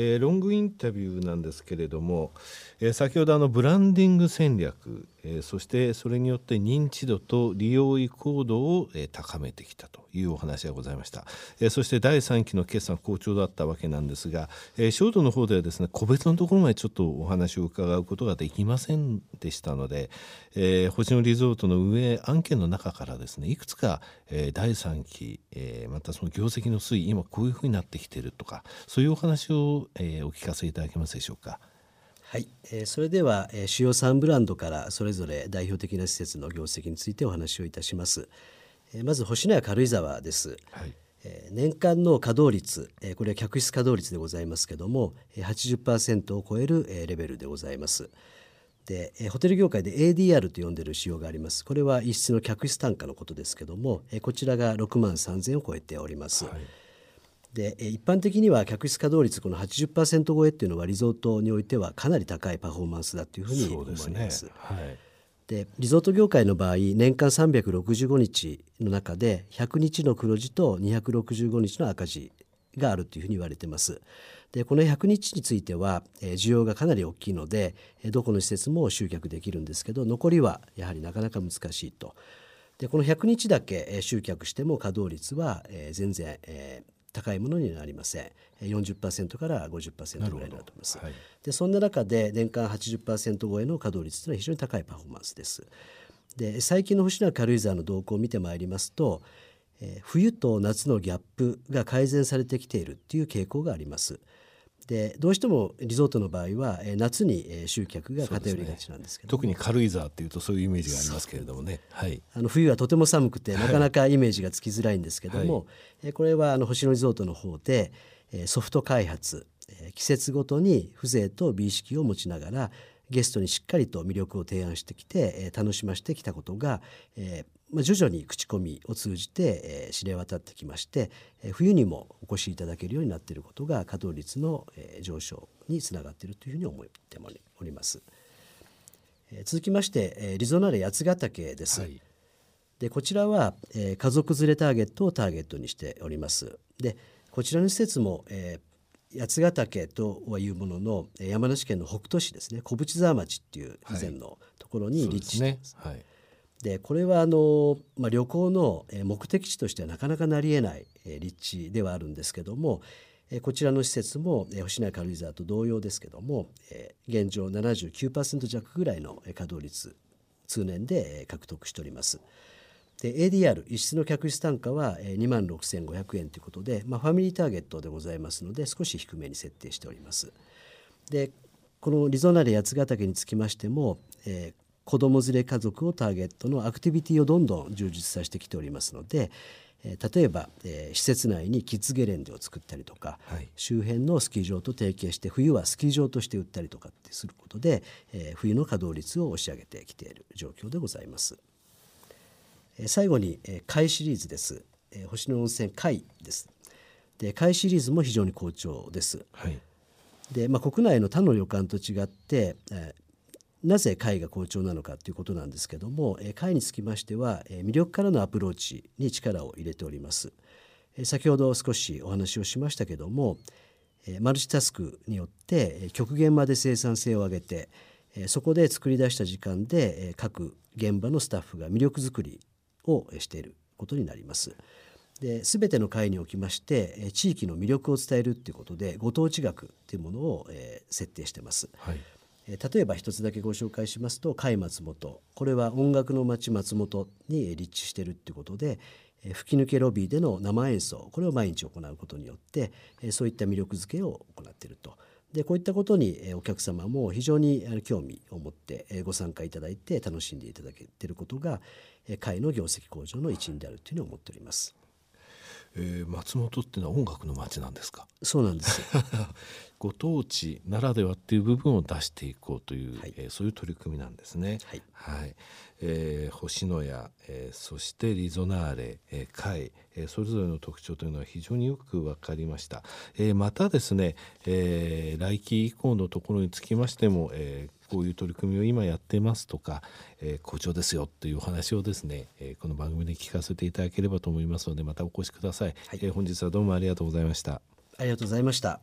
えー、ロングインタビューなんですけれども、えー、先ほどあのブランディング戦略、え、そしてそれによって認知度と利用意向度を、え、高めてきたというお話がございました、え、そして第3期の決算好調だったわけなんですが、えー、ショートの方ではですね個別のところまでちょっとお話を伺うことができませんでしたので、えー、星野リゾートの運営案件の中からですねいくつか、え、第3期、え、またその業績の推移今こういうふうになってきているとかそういうお話を、え、お聞かせいただけますでしょうか？はい、えー、それでは、えー、主要3ブランドからそれぞれ代表的な施設の業績についてお話をいたします。えー、まず星のや軽井沢です。はいえー、年間の稼働率、えー、これは客室稼働率でございますけども、えー、80%を超える、えー、レベルでございます。で、えー、ホテル業界で ADR と呼んでいる仕様があります。これは一室の客室単価のことですけども、えー、こちらが6万3000を超えております。はいで一般的には客室稼働率この80%超えっていうのはリゾートにおいてはかなり高いパフォーマンスだというふうに思います。ですねはい、でリゾート業界の場合年間365日の中で100日の黒字と265日の赤字があるというふうに言われてます。でこの100日については、えー、需要がかなり大きいので、えー、どこの施設も集客できるんですけど残りはやはりなかなか難しいと。でこの100日だけ、えー、集客しても稼働率は、えー、全然、えー、高いものになりません。40%から50%ぐらいになると思います、はい、でそんな中で年間80%超えの稼働率というのは非常に高いパフォーマンスです。で最近の星名軽井沢の動向を見てまいりますと、えー、冬と夏のギャップが改善されてきているという傾向がありますでどうしてもリゾートの場合は、えー、夏に、えー、集客が偏りがちなんですけど、ね、特に軽井沢っていうとそういうイメージがありますけれどもね、はい、あの冬はとても寒くてなかなかイメージがつきづらいんですけども、はい、えー、これはあの星野リゾートの方で、えー、ソフト開発、えー、季節ごとに風情と美意識を持ちながらゲストにしっかりと魅力を提案してきて、えー、楽しませてきたことが、えー、まあ、徐々に口コミを通じて、えー、知れ渡ってきまして、えー、冬にもお越しいただけるようになっていることが稼働率の、えー、上昇につながっているというふうに思っております。えー、続きまして、えー、リゾナーレ八ヶ岳です。はい、でこちらは、えー、家族連れターゲットをターゲットにしております。でこちらの施設も、えー、八ヶ岳とはいうものの山梨県の北杜市ですね小淵沢町っていう以前のところに立地してます。はいでこれはあの、まあ、旅行の目的地としてはなかなかなりえない立地ではあるんですけどもこちらの施設も星名軽井沢と同様ですけども現状79%弱ぐらいの稼働率通年で獲得しております。で ADR 一室の客室単価は2万6500円ということで、まあ、ファミリーターゲットでございますので少し低めに設定しております。でこのリゾナレ八ヶ岳につきましても、えー子ども連れ家族をターゲットのアクティビティをどんどん充実させてきておりますので、えー、例えば、えー、施設内にキッズゲレンデを作ったりとか、はい、周辺のスキー場と提携して冬はスキー場として売ったりとかってすることで、えー、冬の稼働率を押し上げてきている状況でございます。えー、最後に、えー、貝シリーズです、えー。星野温泉貝です。で貝シリーズも非常に好調です。はい、で、まあ、国内の他の旅館と違って、えーなぜ会が好調なのかということなんですけども会につきましては魅力からのアプローチに力を入れております先ほど少しお話をしましたけどもマルチタスクによって極限まで生産性を上げてそこで作り出した時間で各現場のスタッフが魅力づくりをしていることになります。で全ての会におきまして地域の魅力を伝えるということでご当地学というものを設定してます。はい例えば一つだけご紹介しますと甲斐松本これは音楽の町松本に立地してるっていうことで吹き抜けロビーでの生演奏これを毎日行うことによってそういった魅力づけを行っていると。でこういったことにお客様も非常に興味を持ってご参加いただいて楽しんでいただけていることが会の業績向上の一因であるというふうに思っております。えー、松本っていうのは音楽の街なんですか？そうなんです ご当地ならではっていう部分を出していこうという、はい、えー、そういう取り組みなんですね。はい、はい、えー、星野屋、えー、そしてリゾナーレ、えー、海、えー、それぞれの特徴というのは非常によく分かりました。えー、またですね、えー、来期以降のところにつきましても、えー、こういう取り組みを今やってますとか、えー、好調ですよというお話をですね、えー、この番組で聞かせていただければと思いますのでまたお越しください、はい、えー、本日はどうもありがとうございました。ありがとうございました